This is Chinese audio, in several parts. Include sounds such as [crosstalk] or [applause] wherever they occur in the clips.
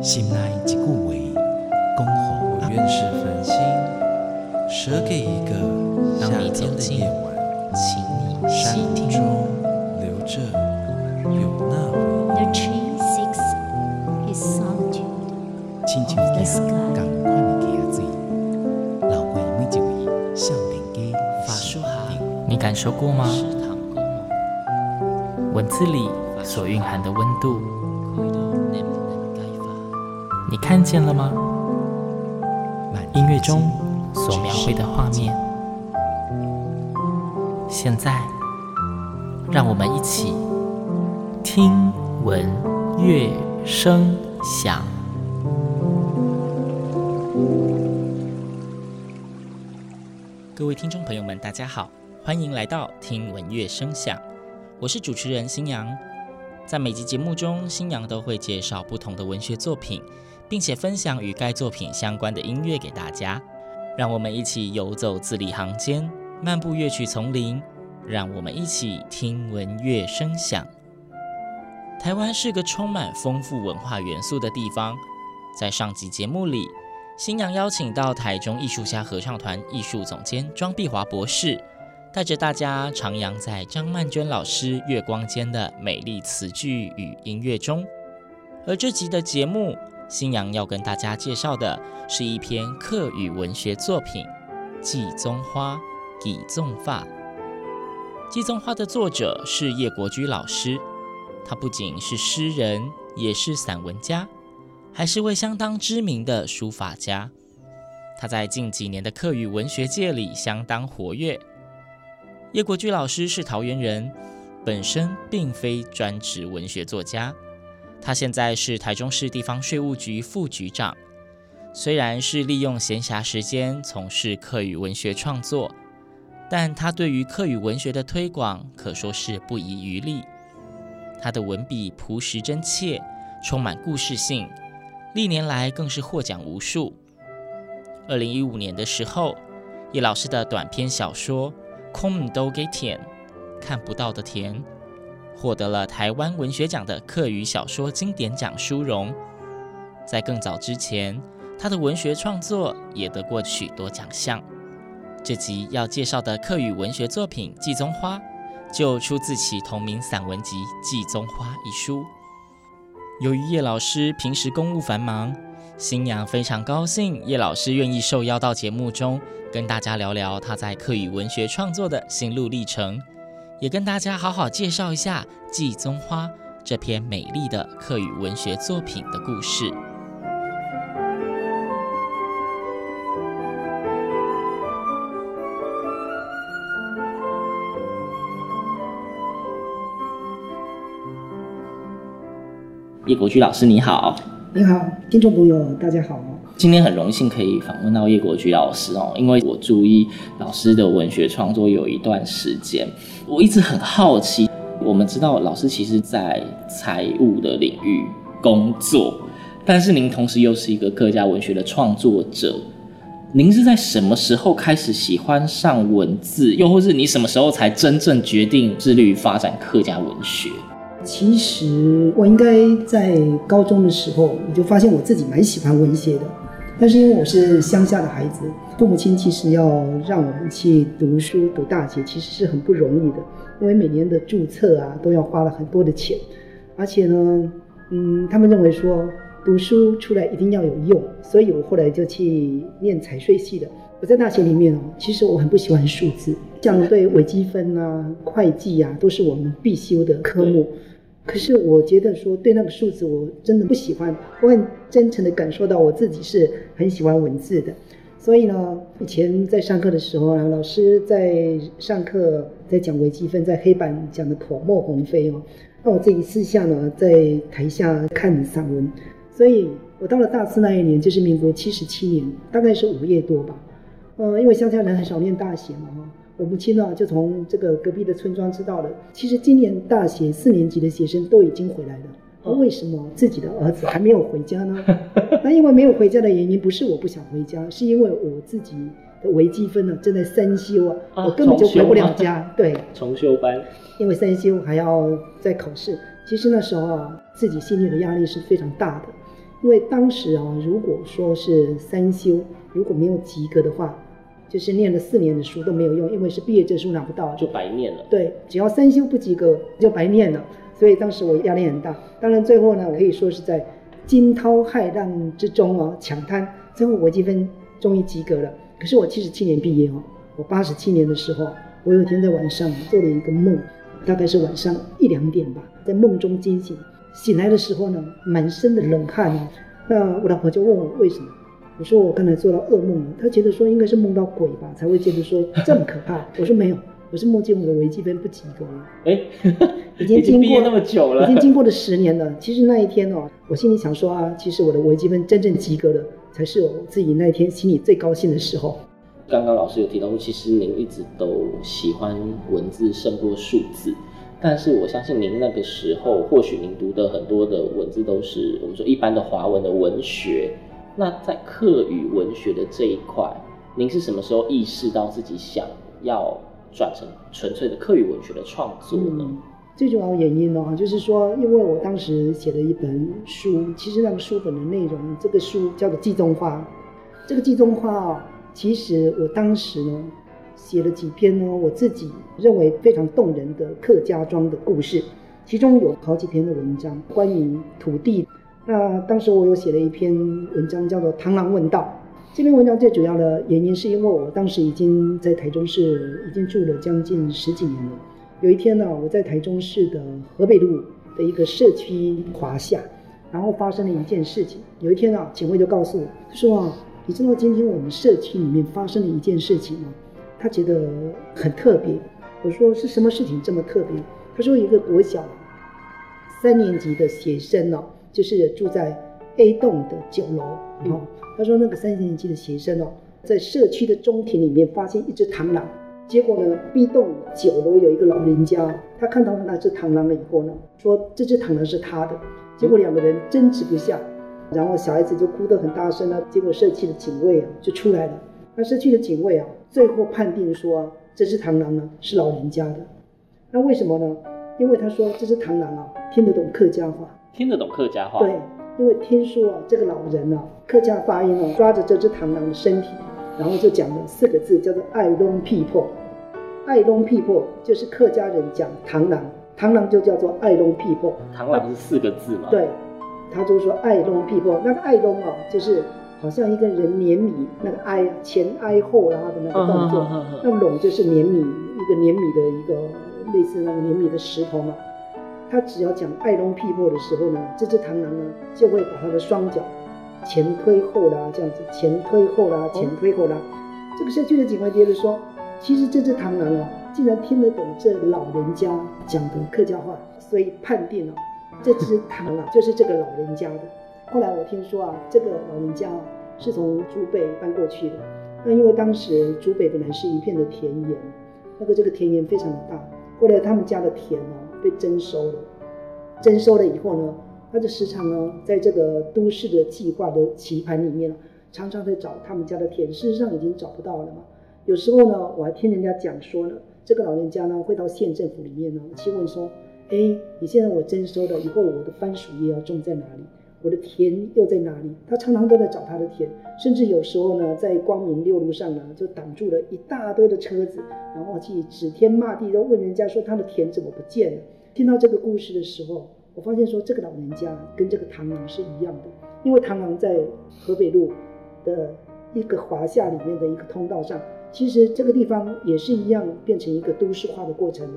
心内一句话，恭候我愿是繁星，舍给一个夏天的夜晚，请你细听中留着有那回忆。亲像一条同款的溪水，流过每一位少年家发梳下，你感受过吗？文字里所蕴含的温度，你看见了吗？音乐中所描绘的画面，现在，让我们一起听闻乐声响。各位听众朋友们，大家好，欢迎来到听闻乐声响。我是主持人新阳，在每集节目中，新阳都会介绍不同的文学作品，并且分享与该作品相关的音乐给大家。让我们一起游走字里行间，漫步乐曲丛林。让我们一起听闻乐声响。台湾是个充满丰富文化元素的地方。在上集节目里，新娘邀请到台中艺术家合唱团艺术总监庄碧华博士。带着大家徜徉在张曼娟老师月光间的美丽词句与音乐中，而这集的节目，新阳要跟大家介绍的是一篇客语文学作品《祭宗花·祭宗法》。《祭宗花》的作者是叶国居老师，他不仅是诗人，也是散文家，还是位相当知名的书法家。他在近几年的课语文学界里相当活跃。叶国居老师是桃园人，本身并非专职文学作家。他现在是台中市地方税务局副局长。虽然是利用闲暇时间从事客语文学创作，但他对于客语文学的推广可说是不遗余力。他的文笔朴实真切，充满故事性，历年来更是获奖无数。二零一五年的时候，叶老师的短篇小说。空都给田，看不到的田，获得了台湾文学奖的客语小说经典奖殊荣。在更早之前，他的文学创作也得过许多奖项。这集要介绍的客语文学作品《祭宗花》，就出自其同名散文集《祭宗花》一书。由于叶老师平时公务繁忙，新娘非常高兴叶老师愿意受邀到节目中。跟大家聊聊他在客语文学创作的心路历程，也跟大家好好介绍一下《季宗花》这篇美丽的客语文学作品的故事。叶国居老师，你好。你好，听众朋友，大家好。今天很荣幸可以访问到叶国居老师哦，因为我注意老师的文学创作有一段时间，我一直很好奇。我们知道老师其实在财务的领域工作，但是您同时又是一个客家文学的创作者。您是在什么时候开始喜欢上文字，又或是你什么时候才真正决定致力于发展客家文学？其实我应该在高中的时候，我就发现我自己蛮喜欢文学的。但是因为我是乡下的孩子，父母亲其实要让我们去读书、读大学，其实是很不容易的，因为每年的注册啊都要花了很多的钱，而且呢，嗯，他们认为说读书出来一定要有用，所以我后来就去念财税系的。我在大学里面哦，其实我很不喜欢数字，像对微积分啊、会计啊，都是我们必修的科目。可是我觉得说，对那个数字我真的不喜欢。我很真诚的感受到我自己是很喜欢文字的，所以呢，以前在上课的时候啊，老师在上课在讲微积分，在黑板讲的口沫横飞哦，那我这一次下呢，在台下看散文，所以我到了大四那一年，就是民国七十七年，大概是五月多吧，呃，因为乡下人很少念大学嘛哈。我母亲呢，就从这个隔壁的村庄知道了，其实今年大学四年级的学生都已经回来了。而为什么自己的儿子还没有回家呢？[laughs] 那因为没有回家的原因，不是我不想回家，是因为我自己的微积分呢正在三修啊，啊我根本就回不了家。对，[laughs] 重修班，因为三修还要再考试。其实那时候啊，自己心里的压力是非常大的，因为当时啊，如果说是三修如果没有及格的话，就是念了四年的书都没有用，因为是毕业证书拿不到，就白念了。对，只要三修不及格就白念了，所以当时我压力很大。当然最后呢，我可以说是在惊涛骇浪之中哦，抢滩，最后微积分终于及格了。可是我七十七年毕业哦，我八十七年的时候，我有一天在晚上做了一个梦，大概是晚上一两点吧，在梦中惊醒，醒来的时候呢，满身的冷汗啊。那我老婆就问我为什么，我说我刚才做到噩梦了。他觉得说应该是梦到鬼吧，才会觉得说 [laughs] 这么可怕。我说没有，我是梦见我的微积分不及格了。哎，已经 [laughs] 经过那么久了，已经经过了十年了。其实那一天哦，我心里想说啊，其实我的微积分真正及格了。才是我自己那一天心里最高兴的时候。刚刚老师有提到说，其实您一直都喜欢文字胜过数字，但是我相信您那个时候，或许您读的很多的文字都是我们说一般的华文的文学。那在课语文学的这一块，您是什么时候意识到自己想要转成纯粹的课语文学的创作呢？嗯最主要的原因呢，就是说，因为我当时写了一本书，其实那个书本的内容，这个书叫做《季中花》。这个《季中花》啊，其实我当时呢，写了几篇呢，我自己认为非常动人的客家庄的故事，其中有好几篇的文章关于土地。那当时我有写了一篇文章，叫做《螳螂问道》。这篇文章最主要的原因，是因为我当时已经在台中市已经住了将近十几年了。有一天呢，我在台中市的河北路的一个社区华夏，然后发生了一件事情。有一天啊，警卫就告诉我，说啊，你知道今天我们社区里面发生了一件事情吗？他觉得很特别。我说是什么事情这么特别？他说一个国小三年级的学生呢，就是住在 A 栋的九楼。哦，他说那个三年级的学生哦，在社区的中庭里面发现一只螳螂。结果呢，B 栋九楼有一个老人家，他看到了那只螳螂了以后呢，说这只螳螂是他的。结果两个人争执不下，然后小孩子就哭得很大声了。结果社区的警卫啊就出来了。那社区的警卫啊，最后判定说啊，这只螳螂呢是老人家的。那为什么呢？因为他说这只螳螂啊听得懂客家话，听得懂客家话。对，因为听说啊这个老人啊客家发音啊抓着这只螳螂的身体。然后就讲了四个字，叫做“爱拢屁破”。爱拢屁破就是客家人讲螳螂，螳螂就叫做爱拢屁破。螳螂是四个字吗？对，他就说爱拢屁破。那个爱拢啊，就是好像一个人碾米，那个挨前挨后拉的那个动作。那拢就是碾米，一个碾米的一个类似那个碾米的石头嘛。他只要讲爱拢屁破的时候呢，这只螳螂呢就会把他的双脚。前推后拉，这样子，前推后拉，前推后拉。哦、这个社区的警官接着说，其实这只螳螂啊，竟然听得懂这老人家讲的客家话，所以判定了、啊、这只螳螂 [laughs] 就是这个老人家的。后来我听说啊，这个老人家是从竹北搬过去的。那因为当时竹北本来是一片的田园，那个这个田园非常的大，后来他们家的田啊被征收了，征收了以后呢。他就时常呢，在这个都市的计划的棋盘里面，常常在找他们家的田，事实上已经找不到了嘛。有时候呢，我还听人家讲说呢，这个老人家呢会到县政府里面呢去问说：“哎，你现在我征收了以后，我的番薯叶要种在哪里？我的田又在哪里？”他常常都在找他的田，甚至有时候呢，在光明六路上呢，就挡住了一大堆的车子，然后去指天骂地，都问人家说他的田怎么不见了。听到这个故事的时候，我发现说，这个老人家跟这个螳螂是一样的，因为螳螂在河北路的一个华夏里面的一个通道上，其实这个地方也是一样变成一个都市化的过程了。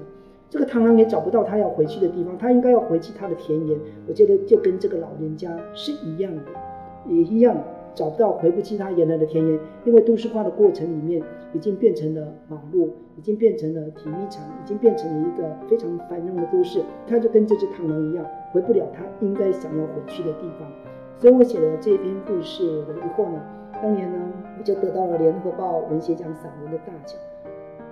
这个螳螂也找不到他要回去的地方，他应该要回去他的田园。我觉得就跟这个老人家是一样的，也一样。找不到回不去他原来的田园，因为都市化的过程里面已经变成了马路，已经变成了体育场，已经变成了一个非常繁荣的都市。他就跟这只螳螂一样，回不了他应该想要回去的地方。所以我写了这篇故事的以后呢，当年呢我就得到了联合报文学奖散文的大奖。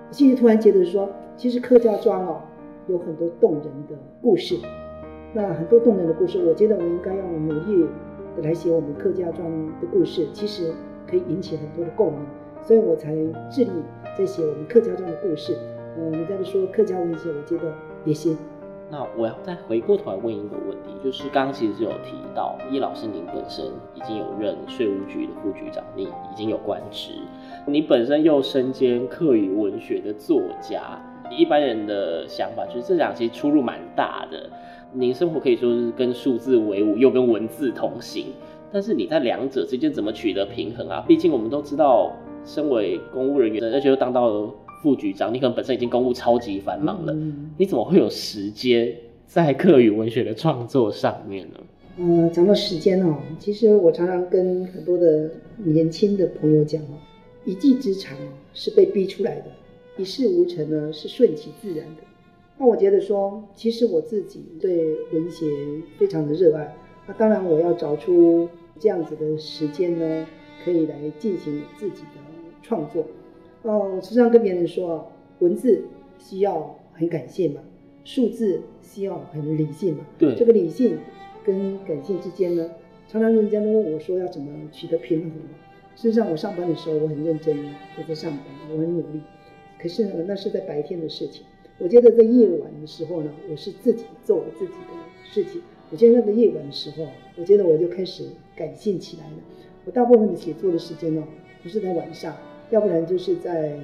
我心里突然觉得说，其实客家庄哦有很多动人的故事，那很多动人的故事，我觉得我应该要努力。来写我们客家庄的故事，其实可以引起很多的共鸣，所以我才致力在写我们客家庄的故事。嗯，人家都说客家文学，我觉得也行，那我要再回过头来问一个问题，就是刚刚其实是有提到叶老师您本身已经有任税务局的副局长，你已经有官职，你本身又身兼客语文学的作家，一般人的想法就是这两其实出入蛮大的。您生活可以说是跟数字为伍，又跟文字同行，但是你在两者之间怎么取得平衡啊？毕竟我们都知道，身为公务人员，而且又当到了副局长，你可能本身已经公务超级繁忙了，嗯、你怎么会有时间在课语文学的创作上面呢？嗯，讲到时间哦，其实我常常跟很多的年轻的朋友讲哦，一技之长是被逼出来的，一事无成呢是顺其自然的。那我觉得说，其实我自己对文学非常的热爱。那当然，我要找出这样子的时间呢，可以来进行自己的创作。哦，时常跟别人说，文字需要很感性嘛，数字需要很理性嘛。对，这个理性跟感性之间呢，常常人家都问我说要怎么取得平衡。事实上，我上班的时候我很认真，我在上班，我很努力。可是呢，那是在白天的事情。我觉得在夜晚的时候呢，我是自己做我自己的事情。我觉得那个夜晚的时候，我觉得我就开始感性起来了。我大部分的写作的时间呢，不是在晚上，要不然就是在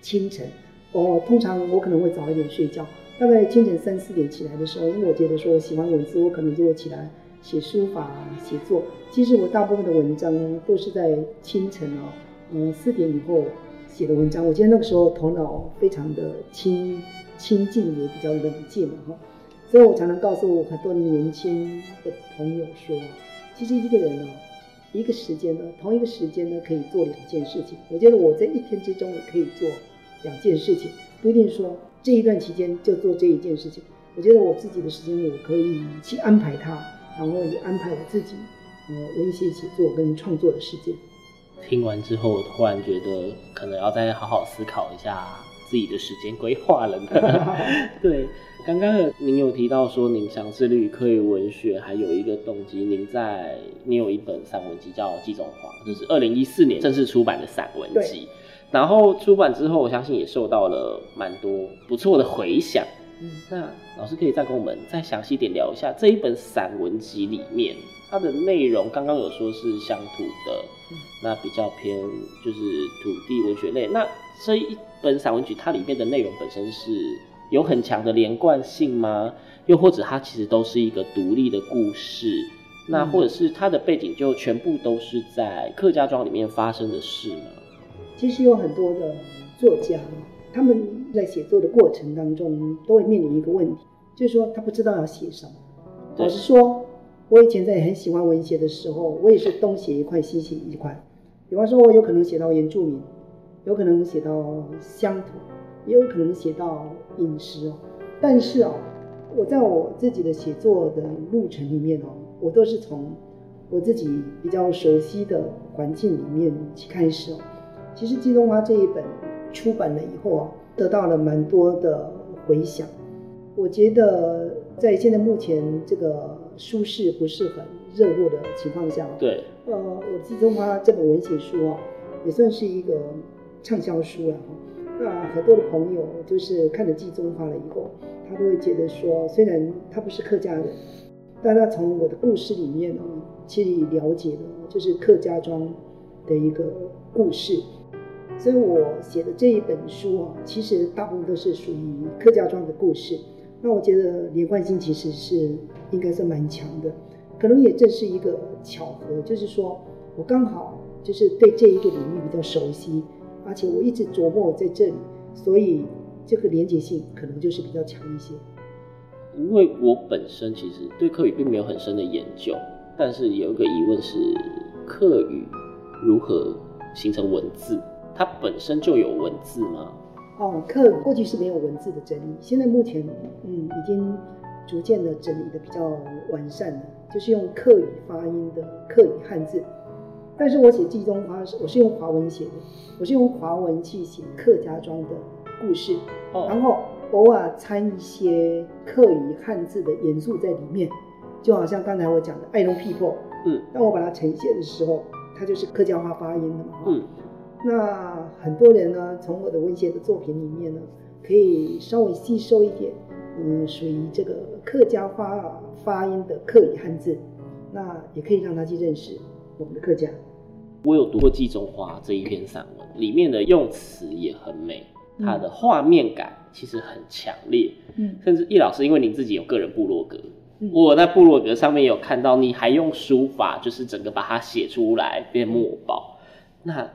清晨。我通常我可能会早一点睡觉，大概清晨三四点起来的时候，因为我觉得说我喜欢文字，我可能就会起来写书法、写作。其实我大部分的文章呢，都是在清晨哦，嗯，四点以后。写的文章，我觉得那个时候头脑非常的清清静，也比较冷静了哈。所以我常常告诉我很多年轻的朋友说，其实一个人呢，一个时间呢，同一个时间呢，可以做两件事情。我觉得我在一天之中也可以做两件事情，不一定说这一段期间就做这一件事情。我觉得我自己的时间我可以去安排它，然后也安排我自己呃文学写作跟创作的时间。听完之后，我突然觉得可能要再好好思考一下自己的时间规划了呢。[laughs] 对，刚刚您有提到说您想致力于客语文学，还有一个动机，您在您有一本散文集叫《季中华》，就是二零一四年正式出版的散文集。然后出版之后，我相信也受到了蛮多不错的回响。嗯，那老师可以再跟我们再详细点聊一下这一本散文集里面。它的内容刚刚有说是乡土的，那比较偏就是土地文学类。那这一本散文集，它里面的内容本身是有很强的连贯性吗？又或者它其实都是一个独立的故事？那或者是它的背景就全部都是在客家庄里面发生的事吗？其实有很多的作家，他们在写作的过程当中都会面临一个问题，就是说他不知道要写什么。老实说。我以前在很喜欢文学的时候，我也是东写一块，西写一块。比方说，我有可能写到原住民，有可能写到乡土，也有可能写到饮食哦。但是哦，我在我自己的写作的路程里面哦，我都是从我自己比较熟悉的环境里面去开始哦。其实《季中华》这一本出版了以后啊，得到了蛮多的回响。我觉得在现在目前这个。书市不是很热络的情况下，对，呃，我《季中华》这本文学书啊，也算是一个畅销书了哈。那很多的朋友就是看了《季中华》了以后，他都会觉得说，虽然他不是客家人，但他从我的故事里面呢，其实了解了就是客家庄的一个故事。所以我写的这一本书啊，其实大部分都是属于客家庄的故事。那我觉得连贯性其实是应该是蛮强的，可能也正是一个巧合，就是说我刚好就是对这一个领域比较熟悉，而且我一直琢磨在这里，所以这个连结性可能就是比较强一些。因为我本身其实对客语并没有很深的研究，但是有一个疑问是，客语如何形成文字？它本身就有文字吗？哦，客过去是没有文字的整理，现在目前嗯已经逐渐的整理的比较完善了，就是用客语发音的客语汉字。但是我写季中华，我是用华文写的，我是用华文去写客家庄的故事，然后偶尔掺一些客语汉字的元素在里面，就好像刚才我讲的爱农 people，嗯，当我把它呈现的时候，它就是客家话发音的嘛，嗯。那很多人呢，从我的文学的作品里面呢，可以稍微吸收一点嗯，属于这个客家话发音的客语汉字，那也可以让他去认识我们的客家。我有读过《季中花》这一篇散文，里面的用词也很美，它的画面感其实很强烈。嗯，甚至易老师，因为您自己有个人部落格，嗯、我在部落格上面有看到，你还用书法，就是整个把它写出来变墨宝。那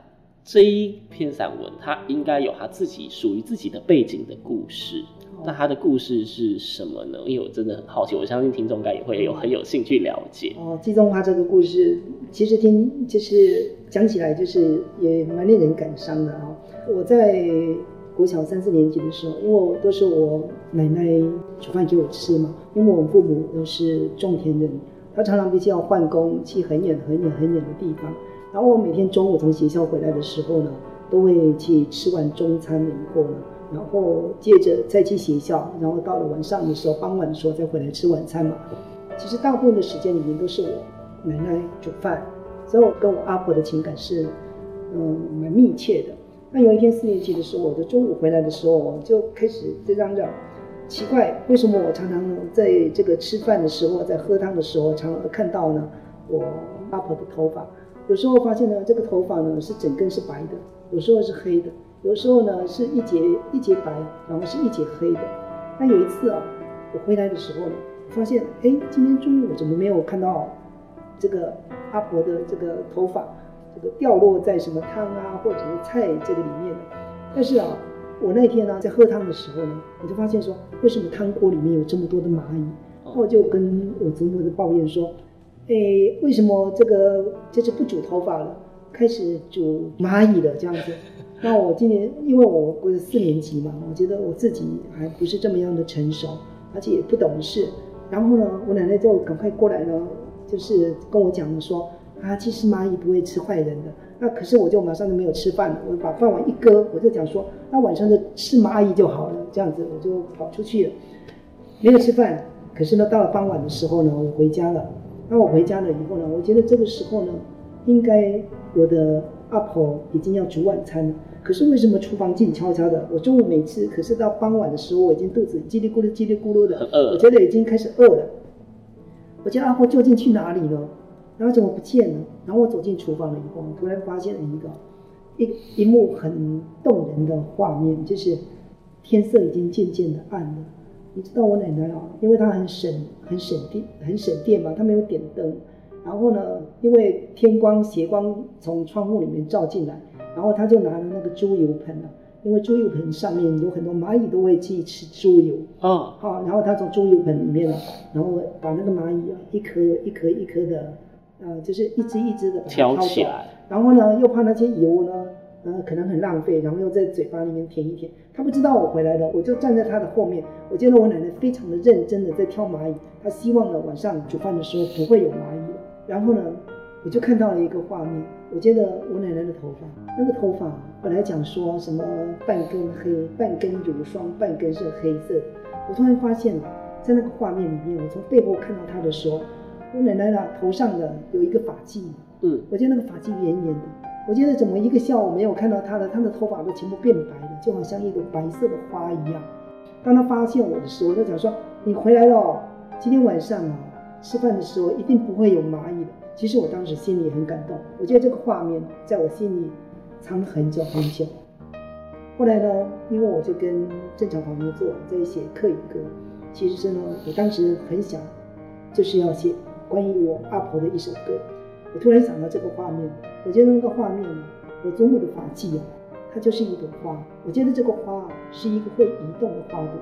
这一篇散文，它应该有它自己属于自己的背景的故事。那它的故事是什么呢？因为我真的很好奇，我相信听众应该也会有 [laughs] 很有兴趣了解。哦，季中花这个故事，其实听就是讲起来就是也蛮令人感伤的啊。我在国小三四年级的时候，因为我都是我奶奶煮饭给我吃嘛，因为我们父母都是种田人，他常常必须要换工去很远很远很远的地方。然后我每天中午从学校回来的时候呢，都会去吃完中餐了以后呢。然后接着再去学校，然后到了晚上的时候，傍晚的时候再回来吃晚餐嘛。其实大部分的时间里面都是我奶奶煮饭，所以我跟我阿婆的情感是嗯蛮密切的。那有一天四年级的时候，我的中午回来的时候，我就开始在嚷嚷，奇怪，为什么我常常在这个吃饭的时候，在喝汤的时候，常常看到呢我阿婆的头发，有时候发现呢这个头发呢是整根是白的，有时候是黑的。有时候呢是一节一节白，然后是一节黑的。那有一次啊，我回来的时候呢，发现哎，今天中午怎么没有看到这个阿婆的这个头发，这个掉落在什么汤啊或者是菜这个里面呢？但是啊，我那天呢在喝汤的时候呢，我就发现说，为什么汤锅里面有这么多的蚂蚁？然后我就跟我祖母的抱怨说，哎，为什么这个就是不煮头发了，开始煮蚂蚁了这样子？[laughs] 那我今年因为我不是四年级嘛，我觉得我自己还不是这么样的成熟，而且也不懂事。然后呢，我奶奶就赶快过来了，就是跟我讲说啊，其实蚂蚁不会吃坏人的。那可是我就马上就没有吃饭了，我把饭碗一搁，我就讲说，那晚上就吃蚂蚁就好了。这样子我就跑出去了，没有吃饭。可是呢，到了傍晚的时候呢，我回家了。那我回家了以后呢，我觉得这个时候呢，应该我的。阿婆已经要煮晚餐了，可是为什么厨房静悄悄的？我中午没吃，可是到傍晚的时候，我已经肚子叽里咕噜、叽里咕噜的，我觉得已经开始饿了。我家阿婆究竟去哪里了？然后怎么不见了？然后我走进厨房了以后，我突然发现了一个一一幕很动人的画面，就是天色已经渐渐的暗了。你知道我奶奶啊，因为她很省很省电很省电嘛，她没有点灯。然后呢，因为天光斜光从窗户里面照进来，然后她就拿了那个猪油盆啊，因为猪油盆上面有很多蚂蚁都会去吃猪油啊，好，然后她从猪油盆里面啊，然后把那个蚂蚁啊一颗一颗一颗的，呃，就是一只一只的把它挑起来，然后呢又怕那些油呢，呃，可能很浪费，然后又在嘴巴里面舔一舔。他不知道我回来了，我就站在他的后面，我见到我奶奶非常的认真的在挑蚂蚁，她希望呢晚上煮饭的时候不会有蚂蚁。然后呢，我就看到了一个画面。我觉得我奶奶的头发，那个头发本来讲说什么半根黑，半根乳霜，半根是黑色。我突然发现了，在那个画面里面，我从背后看到她的时候，我奶奶的头上的有一个发髻。嗯，我觉得那个发髻圆圆的。我觉得怎么一个下午没有看到她的，她的头发都全部变白了，就好像一朵白色的花一样。当她发现我的时候，我就讲说：“你回来了，今天晚上啊。”吃饭的时候一定不会有蚂蚁的。其实我当时心里很感动，我觉得这个画面在我心里藏了很久很久。后来呢，因为我就跟郑桥旁边坐在写客语歌，其实是呢，我当时很想就是要写关于我阿婆的一首歌。我突然想到这个画面，我觉得那个画面呢，我祖母的法器啊，它就是一朵花。我觉得这个花啊，是一个会移动的花朵，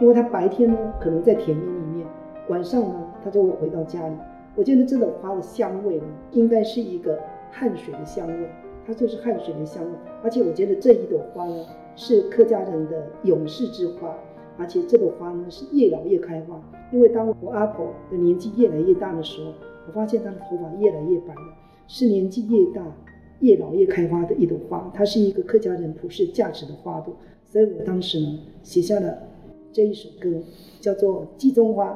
因为它白天呢可能在田野里面，晚上呢。它就会回到家里。我觉得这朵花的香味呢，应该是一个汗水的香味，它就是汗水的香味。而且我觉得这一朵花呢，是客家人的勇士之花，而且这朵花呢是越老越开花。因为当我阿婆的年纪越来越大的时候，我发现他的头发越来越白了，是年纪越大越老越开花的一朵花。它是一个客家人普世价值的花朵，所以我当时呢写下了这一首歌，叫做《季中花》。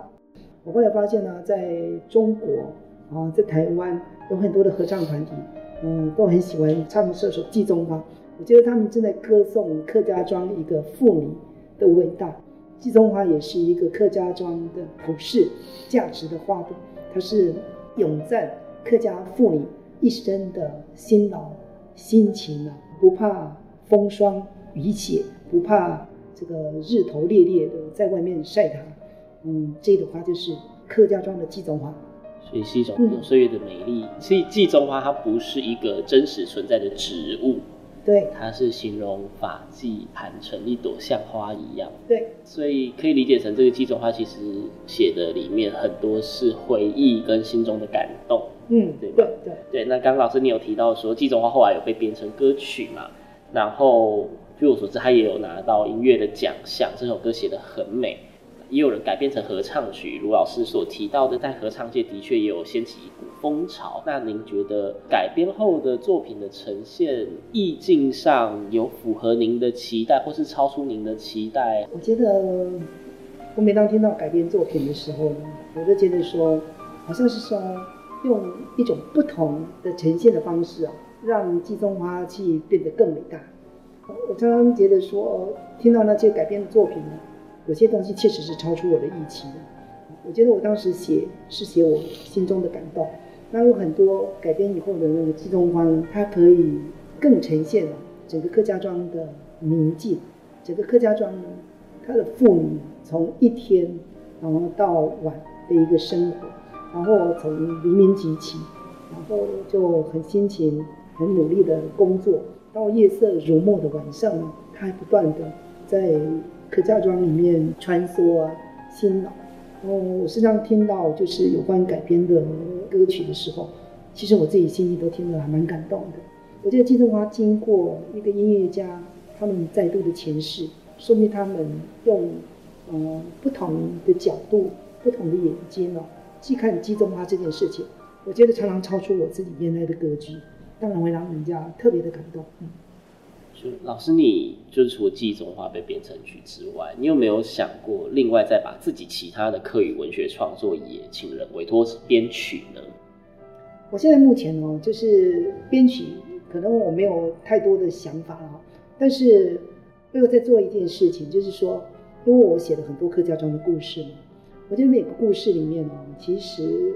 我后来发现呢，在中国啊，在台湾有很多的合唱团体，嗯，都很喜欢唱这首《季中花》。我觉得他们正在歌颂客家庄一个妇女的伟大。季中花也是一个客家庄的普世价值的花朵，它是永赞客家妇女一生的辛劳辛勤啊，不怕风霜雨雪，不怕这个日头烈烈的在外面晒它。嗯，这朵花就是客家庄的季中花，所以是一种岁月的美丽。所以季中花它不是一个真实存在的植物。对，它是形容发髻盘成一朵像花一样。对，所以可以理解成这个季中花其实写的里面很多是回忆跟心中的感动。嗯，对对对对。那刚刚老师你有提到说季中花后来有被编成歌曲嘛？然后据我所知，他也有拿到音乐的奖项。这首歌写的很美。也有人改编成合唱曲，卢老师所提到的，在合唱界的确也有掀起一股风潮。那您觉得改编后的作品的呈现意境上有符合您的期待，或是超出您的期待？我觉得，我每当听到改编作品的时候呢，我就觉得说，好像是说用一种不同的呈现的方式啊，让季中花去变得更伟大。我常常觉得说，听到那些改编的作品呢。有些东西确实是超出我的预期的。我觉得我当时写是写我心中的感动。那有很多改编以后的那个季中花，它可以更呈现整个客家庄的宁静。整个客家庄呢，它的妇女从一天然后到晚的一个生活，然后从黎明即起，然后就很辛勤、很努力的工作，到夜色如墨的晚上呢，它还不断的在。客家庄里面穿梭啊，辛劳。哦，我时常听到就是有关改编的歌曲的时候，其实我自己心里都听了还蛮感动的。我觉得季中花经过一个音乐家他们再度的诠释，说明他们用呃不同的角度、不同的眼睛哦，去看季中花这件事情，我觉得常常超出我自己原来的格局，当然会让人家特别的感动。嗯。老师，你就是除了季中花被编成曲之外，你有没有想过另外再把自己其他的客语文学创作也请人委托编曲呢？我现在目前哦，就是编曲，可能我没有太多的想法啊，但是我有在做一件事情，就是说，因为我写了很多客家庄的故事嘛，我觉得每个故事里面哦，其实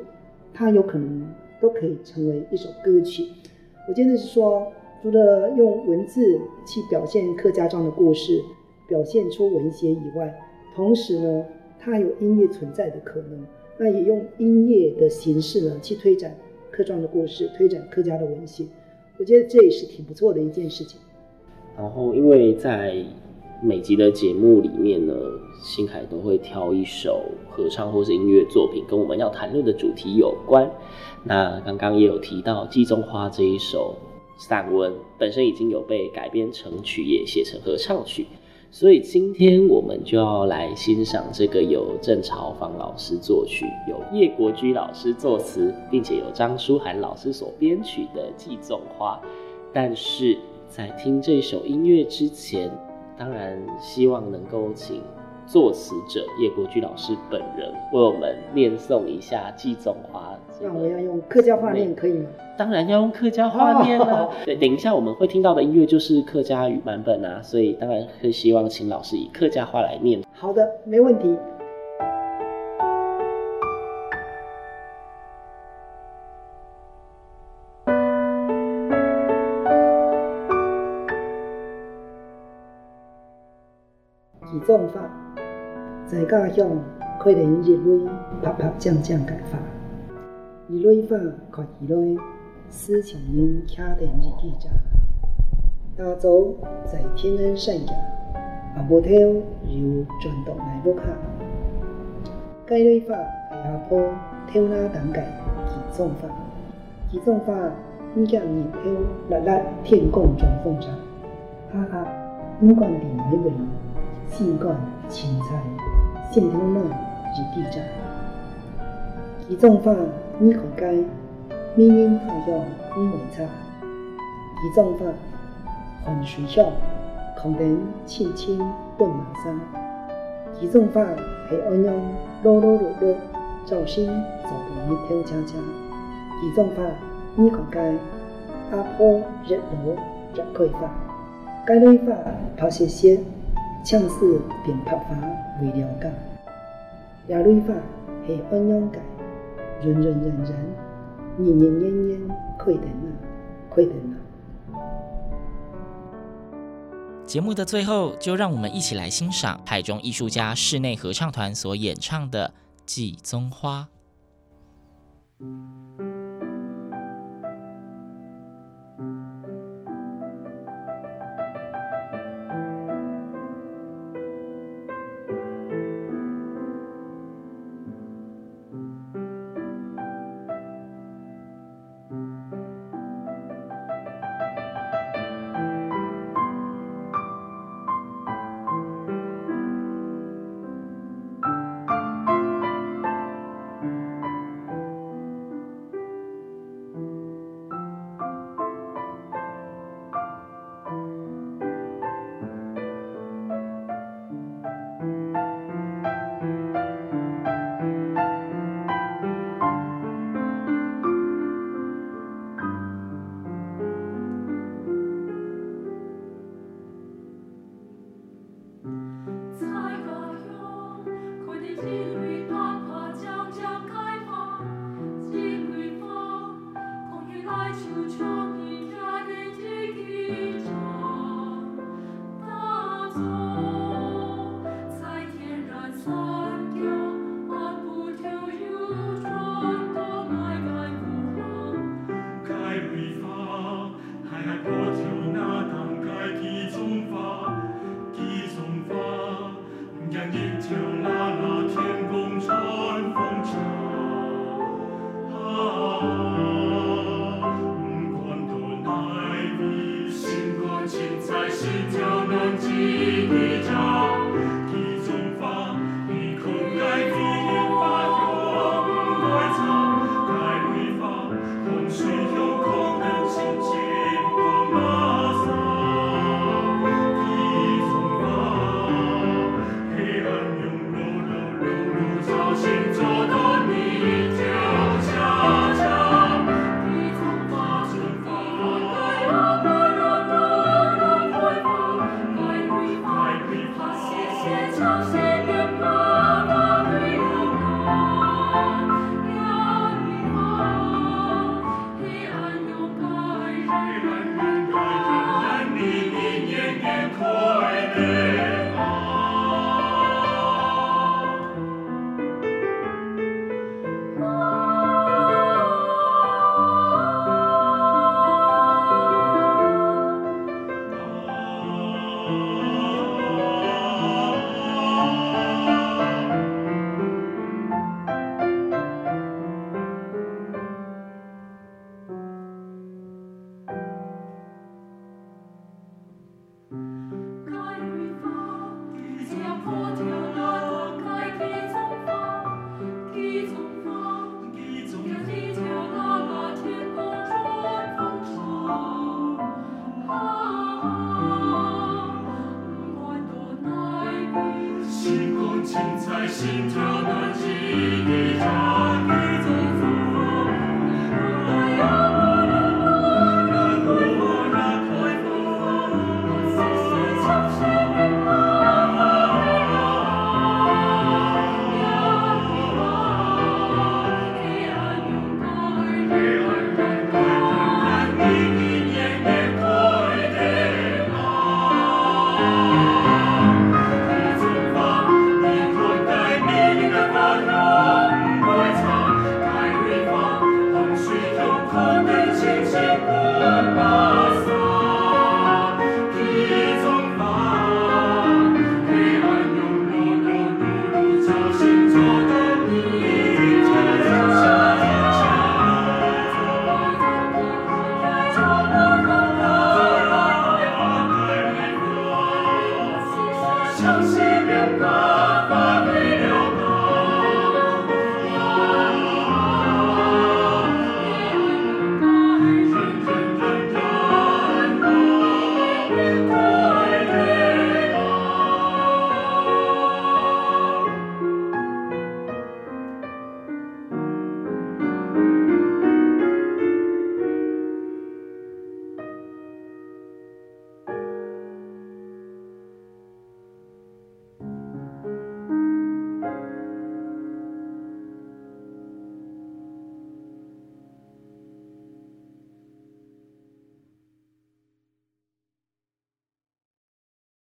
它有可能都可以成为一首歌曲。我觉得是说。除了用文字去表现客家庄的故事，表现出文学以外，同时呢，它有音乐存在的可能。那也用音乐的形式呢，去推展客庄的故事，推展客家的文学。我觉得这也是挺不错的一件事情。然后，因为在每集的节目里面呢，新凯都会挑一首合唱或是音乐作品，跟我们要谈论的主题有关。那刚刚也有提到《季中花》这一首。散文本身已经有被改编成曲，也写成合唱曲，所以今天我们就要来欣赏这个由郑朝芳老师作曲，由叶国居老师作词，并且由张书涵老师所编曲的《季中花》。但是在听这首音乐之前，当然希望能够请作词者叶国居老师本人为我们念诵一下《季中花》。那我要用客家话念可以吗？当然要用客家话念了。[laughs] 对，等一下我们会听到的音乐就是客家语版本啊，所以当然会希望请老师以客家话来念。好的，没问题。季中花，在家乡可能日泪啪啪酱酱改发。一蕊花靠一蕊，思情人倚在日记架。大早在天安山下，阿无头又转动来木卡。该蕊花在下坡，跳那当盖季中花。季中花你将日头日日天光转风茶。哈哈，不管地美味，心管青菜，心头暖日记架。季中花。你可该，明明好像不为差。季中花，还水笑，空等轻轻奔马山。季中花，黑鸳鸯，啰啰啰啰，照心走得一条恰恰。季中花，你可该，阿婆日落日开花。该蕊花抛些些，唱诗便拍花为了解，野蕊花系鸳鸯界，人人然然，年年年年，快点啊，快点啊！节目的最后，就让我们一起来欣赏台中艺术家室内合唱团所演唱的《祭宗花》。